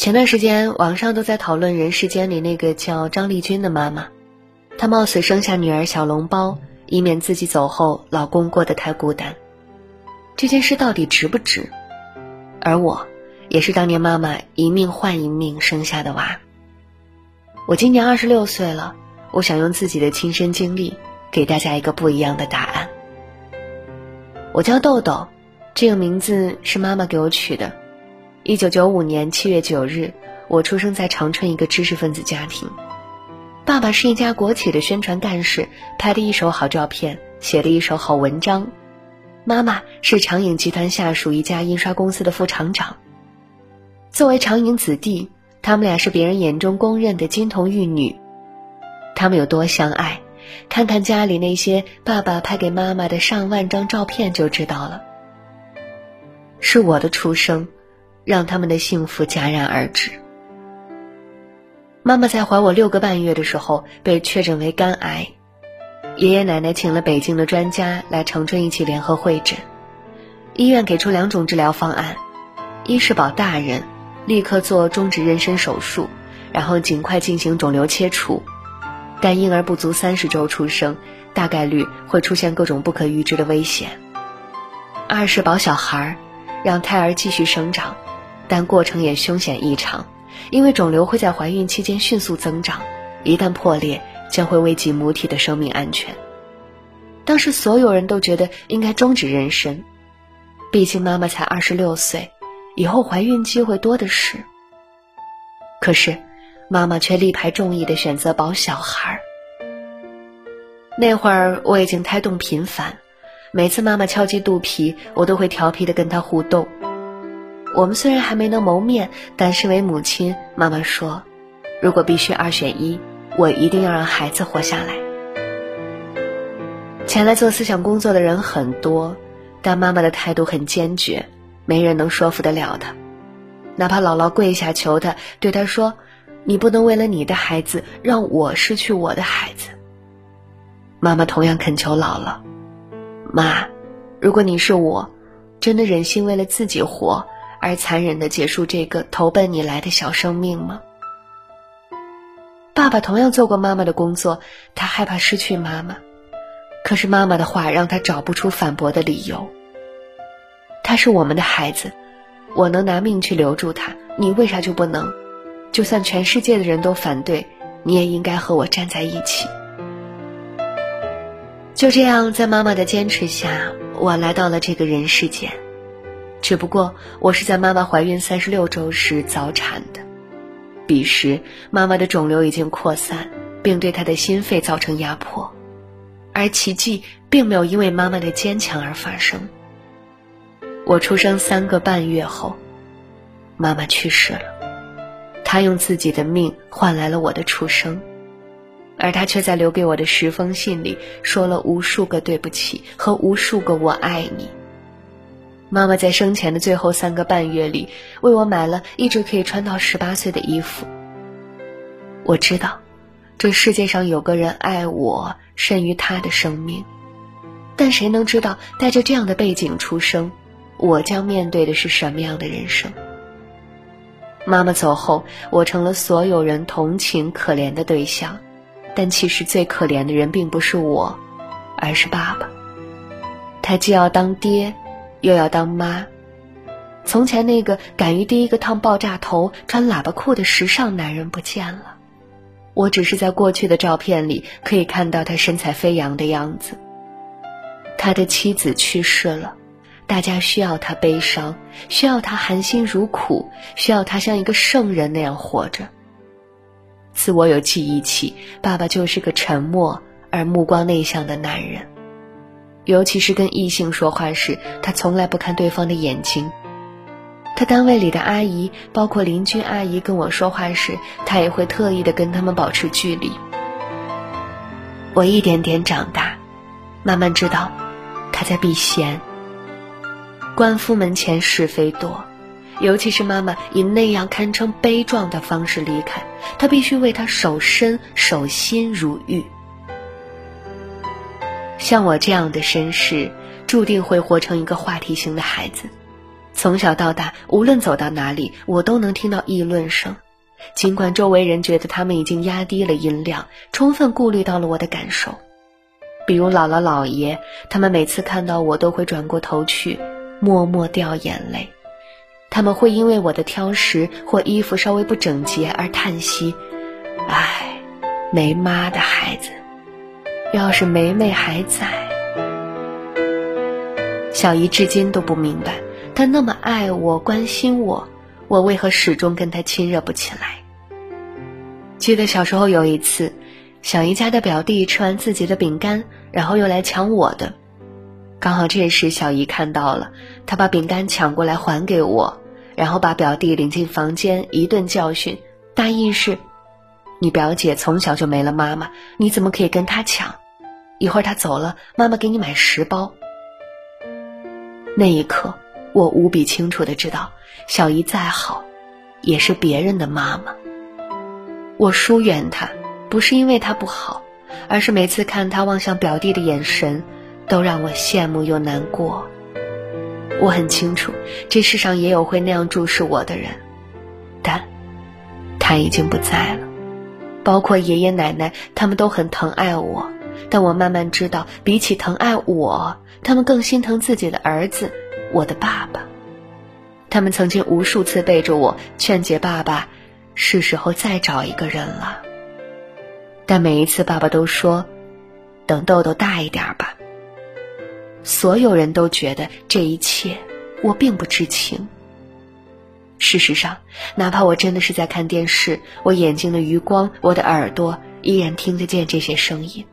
前段时间网上都在讨论《人世间》里那个叫张丽君的妈妈，她冒死生下女儿小笼包，以免自己走后老公过得太孤单。这件事到底值不值？而我，也是当年妈妈一命换一命生下的娃。我今年二十六岁了，我想用自己的亲身经历给大家一个不一样的答案。我叫豆豆，这个名字是妈妈给我取的。一九九五年七月九日，我出生在长春一个知识分子家庭。爸爸是一家国企的宣传干事，拍的一手好照片，写的一手好文章。妈妈是长影集团下属一家印刷公司的副厂长。作为长影子弟，他们俩是别人眼中公认的金童玉女。他们有多相爱，看看家里那些爸爸拍给妈妈的上万张照片就知道了。是我的出生。让他们的幸福戛然而止。妈妈在怀我六个半月的时候被确诊为肝癌，爷爷奶奶请了北京的专家来长春一起联合会诊，医院给出两种治疗方案：一是保大人，立刻做终止妊娠手术，然后尽快进行肿瘤切除；但婴儿不足三十周出生，大概率会出现各种不可预知的危险；二是保小孩，让胎儿继续生长。但过程也凶险异常，因为肿瘤会在怀孕期间迅速增长，一旦破裂将会危及母体的生命安全。当时所有人都觉得应该终止妊娠，毕竟妈妈才二十六岁，以后怀孕机会多的是。可是，妈妈却力排众议的选择保小孩儿。那会儿我已经胎动频繁，每次妈妈敲击肚皮，我都会调皮的跟她互动。我们虽然还没能谋面，但身为母亲，妈妈说：“如果必须二选一，我一定要让孩子活下来。”前来做思想工作的人很多，但妈妈的态度很坚决，没人能说服得了她。哪怕姥姥跪下求她，对她说：“你不能为了你的孩子让我失去我的孩子。”妈妈同样恳求姥姥：“妈，如果你是我，真的忍心为了自己活？”而残忍的结束这个投奔你来的小生命吗？爸爸同样做过妈妈的工作，他害怕失去妈妈，可是妈妈的话让他找不出反驳的理由。他是我们的孩子，我能拿命去留住他，你为啥就不能？就算全世界的人都反对，你也应该和我站在一起。就这样，在妈妈的坚持下，我来到了这个人世间。只不过我是在妈妈怀孕三十六周时早产的，彼时妈妈的肿瘤已经扩散，并对她的心肺造成压迫，而奇迹并没有因为妈妈的坚强而发生。我出生三个半月后，妈妈去世了，她用自己的命换来了我的出生，而她却在留给我的十封信里说了无数个对不起和无数个我爱你。妈妈在生前的最后三个半月里，为我买了一直可以穿到十八岁的衣服。我知道，这世界上有个人爱我甚于他的生命，但谁能知道，带着这样的背景出生，我将面对的是什么样的人生？妈妈走后，我成了所有人同情可怜的对象，但其实最可怜的人并不是我，而是爸爸。他既要当爹。又要当妈。从前那个敢于第一个烫爆炸头、穿喇叭裤的时尚男人不见了，我只是在过去的照片里可以看到他身材飞扬的样子。他的妻子去世了，大家需要他悲伤，需要他含辛茹苦，需要他像一个圣人那样活着。自我有记忆起，爸爸就是个沉默而目光内向的男人。尤其是跟异性说话时，他从来不看对方的眼睛。他单位里的阿姨，包括邻居阿姨跟我说话时，他也会特意的跟他们保持距离。我一点点长大，慢慢知道他在避嫌。官夫门前是非多，尤其是妈妈以那样堪称悲壮的方式离开，他必须为他守身守心如玉。像我这样的身世，注定会活成一个话题型的孩子，从小到大，无论走到哪里，我都能听到议论声。尽管周围人觉得他们已经压低了音量，充分顾虑到了我的感受。比如姥姥姥爷，他们每次看到我都会转过头去，默默掉眼泪。他们会因为我的挑食或衣服稍微不整洁而叹息：“唉，没妈的孩子，要是梅梅还在。”小姨至今都不明白，她那么爱我、关心我，我为何始终跟她亲热不起来？记得小时候有一次，小姨家的表弟吃完自己的饼干，然后又来抢我的。刚好这时小姨看到了，她把饼干抢过来还给我，然后把表弟领进房间一顿教训，大意是：你表姐从小就没了妈妈，你怎么可以跟她抢？一会儿他走了，妈妈给你买十包。那一刻，我无比清楚的知道，小姨再好，也是别人的妈妈。我疏远他，不是因为他不好，而是每次看他望向表弟的眼神，都让我羡慕又难过。我很清楚，这世上也有会那样注视我的人，但他已经不在了。包括爷爷奶奶，他们都很疼爱我，但我慢慢知道，比起疼爱我，他们更心疼自己的儿子，我的爸爸。他们曾经无数次背着我劝解爸爸。是时候再找一个人了，但每一次爸爸都说：“等豆豆大一点吧。”所有人都觉得这一切我并不知情。事实上，哪怕我真的是在看电视，我眼睛的余光，我的耳朵依然听得见这些声音。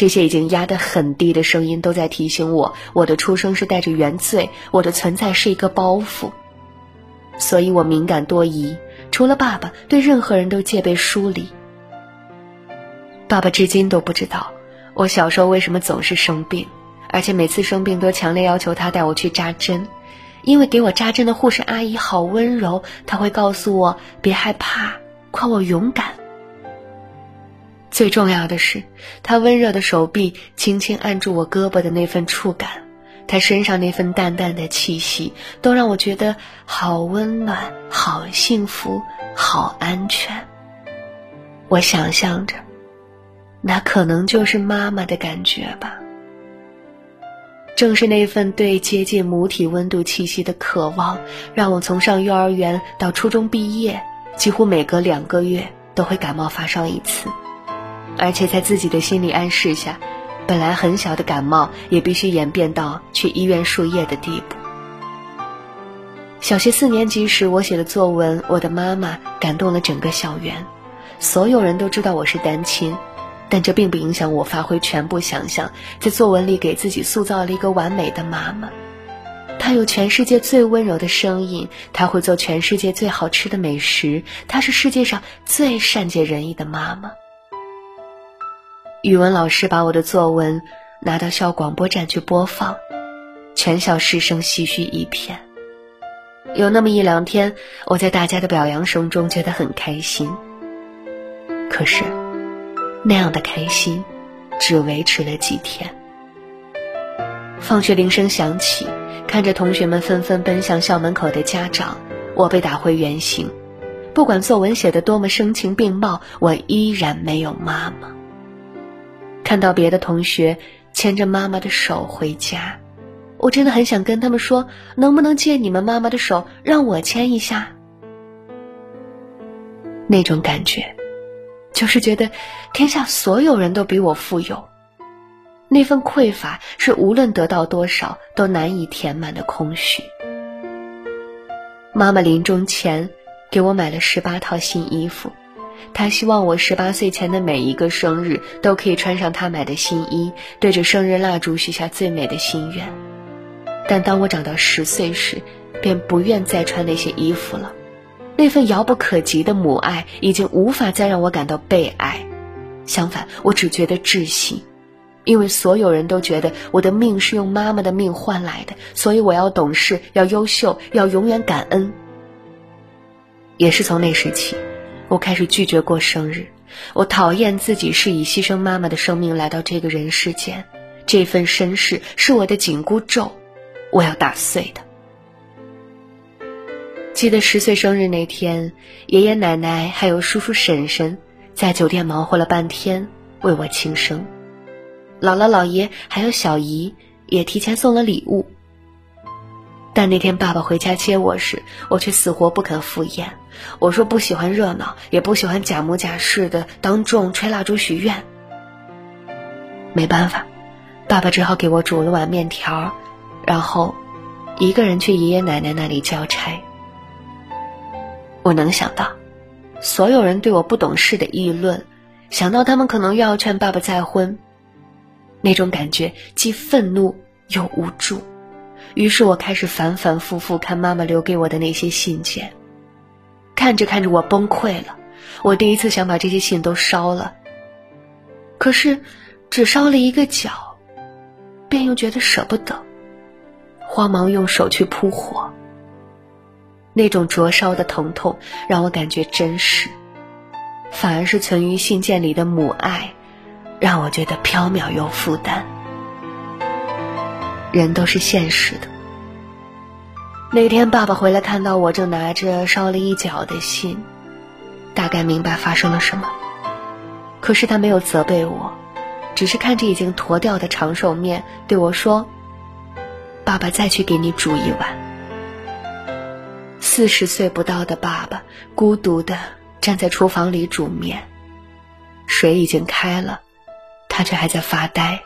这些已经压得很低的声音，都在提醒我：我的出生是带着原罪，我的存在是一个包袱。所以我敏感多疑。除了爸爸，对任何人都戒备疏离。爸爸至今都不知道我小时候为什么总是生病，而且每次生病都强烈要求他带我去扎针，因为给我扎针的护士阿姨好温柔，她会告诉我别害怕，夸我勇敢。最重要的是，他温热的手臂轻轻按住我胳膊的那份触感。他身上那份淡淡的气息，都让我觉得好温暖、好幸福、好安全。我想象着，那可能就是妈妈的感觉吧。正是那份对接近母体温度气息的渴望，让我从上幼儿园到初中毕业，几乎每隔两个月都会感冒发烧一次，而且在自己的心理暗示下。本来很小的感冒，也必须演变到去医院输液的地步。小学四年级时，我写的作文《我的妈妈》感动了整个校园。所有人都知道我是单亲，但这并不影响我发挥全部想象，在作文里给自己塑造了一个完美的妈妈。她有全世界最温柔的声音，她会做全世界最好吃的美食，她是世界上最善解人意的妈妈。语文老师把我的作文拿到校广播站去播放，全校师生唏嘘一片。有那么一两天，我在大家的表扬声中觉得很开心。可是，那样的开心只维持了几天。放学铃声响起，看着同学们纷纷奔向校门口的家长，我被打回原形。不管作文写得多么声情并茂，我依然没有妈妈。看到别的同学牵着妈妈的手回家，我真的很想跟他们说：“能不能借你们妈妈的手，让我牵一下？”那种感觉，就是觉得天下所有人都比我富有。那份匮乏是无论得到多少都难以填满的空虚。妈妈临终前给我买了十八套新衣服。他希望我十八岁前的每一个生日都可以穿上他买的新衣，对着生日蜡烛许下最美的心愿。但当我长到十岁时，便不愿再穿那些衣服了。那份遥不可及的母爱已经无法再让我感到被爱，相反，我只觉得窒息，因为所有人都觉得我的命是用妈妈的命换来的，所以我要懂事，要优秀，要永远感恩。也是从那时起。我开始拒绝过生日，我讨厌自己是以牺牲妈妈的生命来到这个人世间，这份身世是我的紧箍咒，我要打碎的。记得十岁生日那天，爷爷奶奶还有叔叔婶婶在酒店忙活了半天为我庆生，姥姥姥爷还有小姨也提前送了礼物。但那天爸爸回家接我时，我却死活不肯赴宴。我说不喜欢热闹，也不喜欢假模假式的当众吹蜡烛许愿。没办法，爸爸只好给我煮了碗面条，然后一个人去爷爷奶奶那里交差。我能想到，所有人对我不懂事的议论，想到他们可能又要劝爸爸再婚，那种感觉既愤怒又无助。于是我开始反反复复看妈妈留给我的那些信件，看着看着我崩溃了。我第一次想把这些信都烧了，可是只烧了一个角，便又觉得舍不得，慌忙用手去扑火。那种灼烧的疼痛让我感觉真实，反而是存于信件里的母爱，让我觉得飘渺又负担。人都是现实的。那天爸爸回来，看到我正拿着烧了一角的信，大概明白发生了什么。可是他没有责备我，只是看着已经坨掉的长寿面对我说：“爸爸再去给你煮一碗。”四十岁不到的爸爸孤独的站在厨房里煮面，水已经开了，他却还在发呆。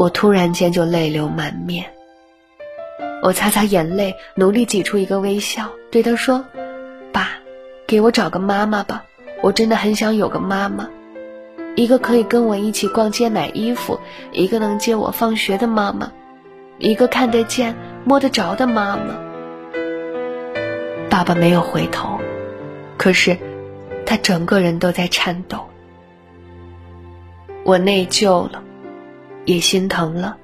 我突然间就泪流满面。我擦擦眼泪，努力挤出一个微笑，对他说：“爸，给我找个妈妈吧，我真的很想有个妈妈，一个可以跟我一起逛街买衣服，一个能接我放学的妈妈，一个看得见摸得着的妈妈。”爸爸没有回头，可是他整个人都在颤抖。我内疚了。也心疼了，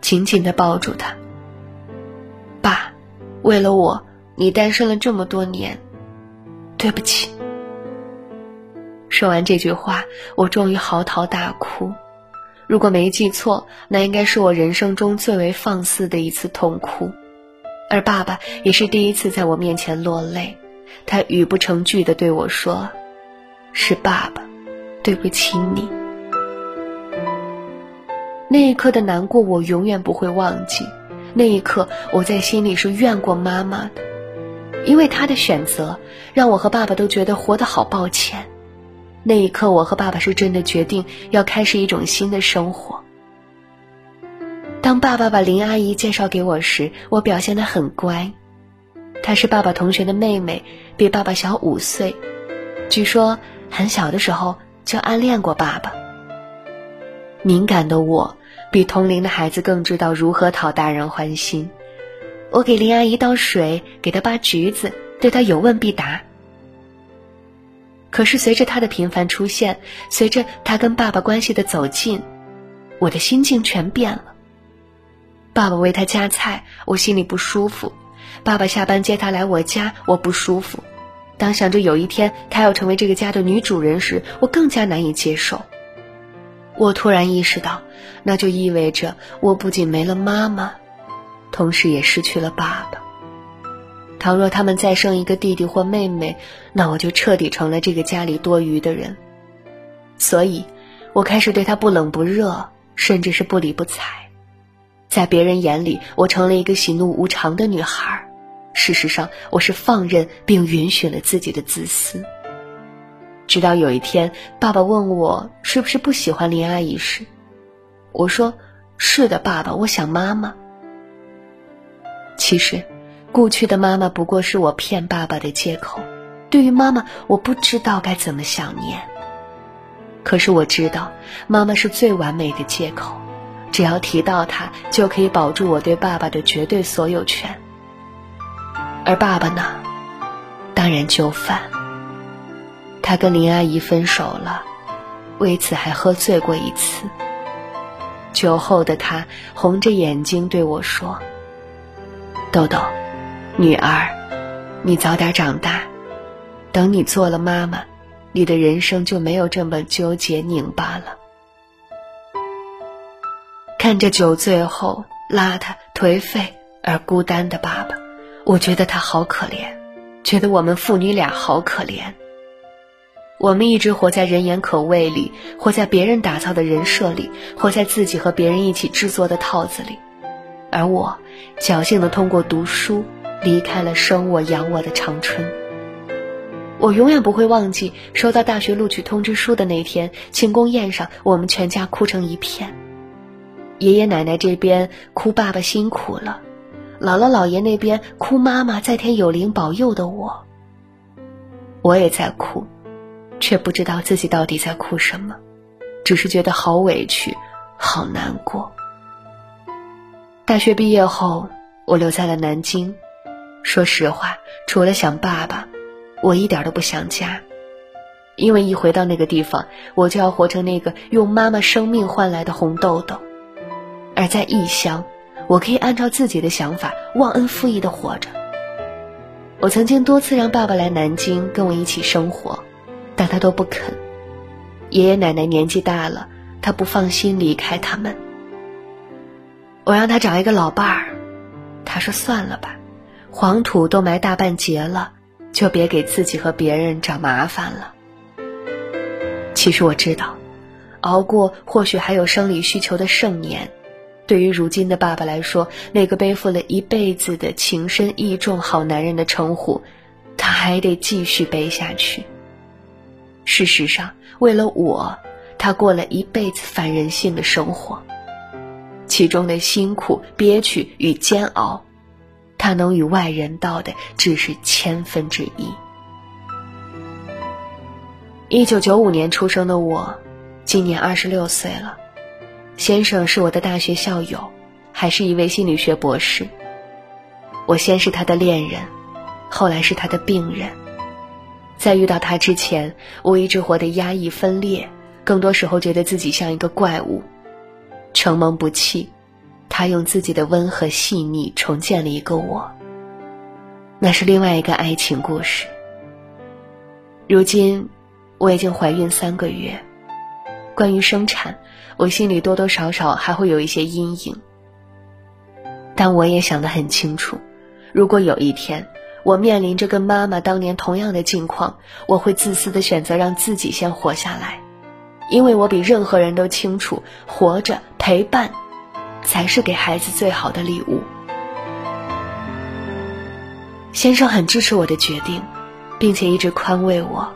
紧紧的抱住他。爸，为了我，你单身了这么多年，对不起。说完这句话，我终于嚎啕大哭。如果没记错，那应该是我人生中最为放肆的一次痛哭，而爸爸也是第一次在我面前落泪。他语不成句的对我说：“是爸爸，对不起你。”那一刻的难过，我永远不会忘记。那一刻，我在心里是怨过妈妈的，因为她的选择让我和爸爸都觉得活得好抱歉。那一刻，我和爸爸是真的决定要开始一种新的生活。当爸爸把林阿姨介绍给我时，我表现得很乖。她是爸爸同学的妹妹，比爸爸小五岁，据说很小的时候就暗恋过爸爸。敏感的我。比同龄的孩子更知道如何讨大人欢心。我给林阿姨倒水，给她扒橘子，对她有问必答。可是随着她的频繁出现，随着她跟爸爸关系的走近，我的心境全变了。爸爸为她夹菜，我心里不舒服；爸爸下班接她来我家，我不舒服。当想着有一天她要成为这个家的女主人时，我更加难以接受。我突然意识到，那就意味着我不仅没了妈妈，同时也失去了爸爸。倘若他们再生一个弟弟或妹妹，那我就彻底成了这个家里多余的人。所以，我开始对他不冷不热，甚至是不理不睬。在别人眼里，我成了一个喜怒无常的女孩。事实上，我是放任并允许了自己的自私。直到有一天，爸爸问我是不是不喜欢林阿姨时，我说：“是的，爸爸，我想妈妈。”其实，故去的妈妈不过是我骗爸爸的借口。对于妈妈，我不知道该怎么想念。可是我知道，妈妈是最完美的借口，只要提到她，就可以保住我对爸爸的绝对所有权。而爸爸呢，当然就范。他跟林阿姨分手了，为此还喝醉过一次。酒后的他红着眼睛对我说：“豆豆，女儿，你早点长大，等你做了妈妈，你的人生就没有这么纠结拧巴了。”看着酒醉后邋遢、颓废而孤单的爸爸，我觉得他好可怜，觉得我们父女俩好可怜。我们一直活在人言可畏里，活在别人打造的人设里，活在自己和别人一起制作的套子里，而我侥幸的通过读书离开了生我养我的长春。我永远不会忘记收到大学录取通知书的那天，庆功宴上我们全家哭成一片。爷爷奶奶这边哭爸爸辛苦了，姥姥姥爷那边哭妈妈在天有灵保佑的我。我也在哭。却不知道自己到底在哭什么，只是觉得好委屈，好难过。大学毕业后，我留在了南京。说实话，除了想爸爸，我一点都不想家，因为一回到那个地方，我就要活成那个用妈妈生命换来的红豆豆；而在异乡，我可以按照自己的想法忘恩负义的活着。我曾经多次让爸爸来南京跟我一起生活。但他都不肯。爷爷奶奶年纪大了，他不放心离开他们。我让他找一个老伴儿，他说算了吧，黄土都埋大半截了，就别给自己和别人找麻烦了。其实我知道，熬过或许还有生理需求的盛年，对于如今的爸爸来说，那个背负了一辈子的情深义重好男人的称呼，他还得继续背下去。事实上，为了我，他过了一辈子反人性的生活，其中的辛苦、憋屈与煎熬，他能与外人道的只是千分之一。一九九五年出生的我，今年二十六岁了。先生是我的大学校友，还是一位心理学博士。我先是他的恋人，后来是他的病人。在遇到他之前，我一直活得压抑分裂，更多时候觉得自己像一个怪物，承蒙不弃，他用自己的温和细腻重建了一个我。那是另外一个爱情故事。如今，我已经怀孕三个月，关于生产，我心里多多少少还会有一些阴影。但我也想得很清楚，如果有一天。我面临着跟妈妈当年同样的境况，我会自私的选择让自己先活下来，因为我比任何人都清楚，活着陪伴，才是给孩子最好的礼物。先生很支持我的决定，并且一直宽慰我，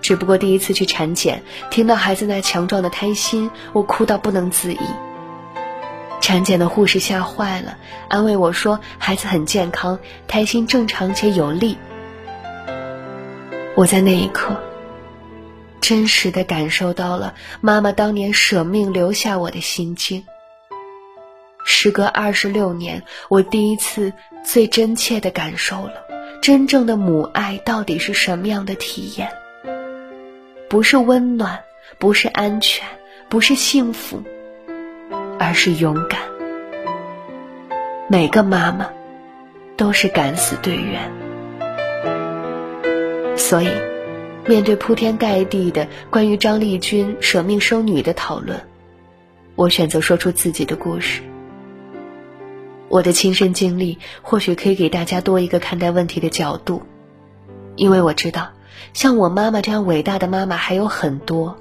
只不过第一次去产检，听到孩子那强壮的胎心，我哭到不能自已。产检的护士吓坏了，安慰我说：“孩子很健康，胎心正常且有力。”我在那一刻，真实的感受到了妈妈当年舍命留下我的心境。时隔二十六年，我第一次最真切的感受了真正的母爱到底是什么样的体验。不是温暖，不是安全，不是幸福。而是勇敢。每个妈妈都是敢死队员，所以面对铺天盖地的关于张丽君舍命生女的讨论，我选择说出自己的故事。我的亲身经历或许可以给大家多一个看待问题的角度，因为我知道，像我妈妈这样伟大的妈妈还有很多，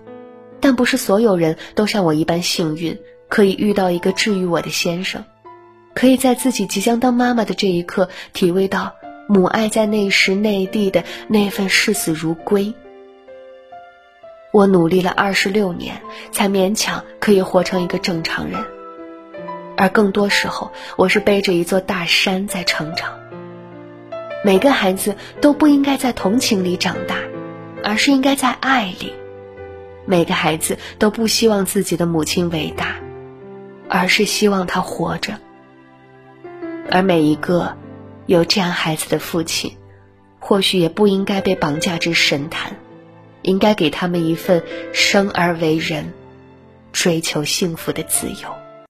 但不是所有人都像我一般幸运。可以遇到一个治愈我的先生，可以在自己即将当妈妈的这一刻，体味到母爱在那时内地的那份视死如归。我努力了二十六年，才勉强可以活成一个正常人，而更多时候，我是背着一座大山在成长。每个孩子都不应该在同情里长大，而是应该在爱里。每个孩子都不希望自己的母亲伟大。而是希望他活着，而每一个有这样孩子的父亲，或许也不应该被绑架至神坛，应该给他们一份生而为人、追求幸福的自由。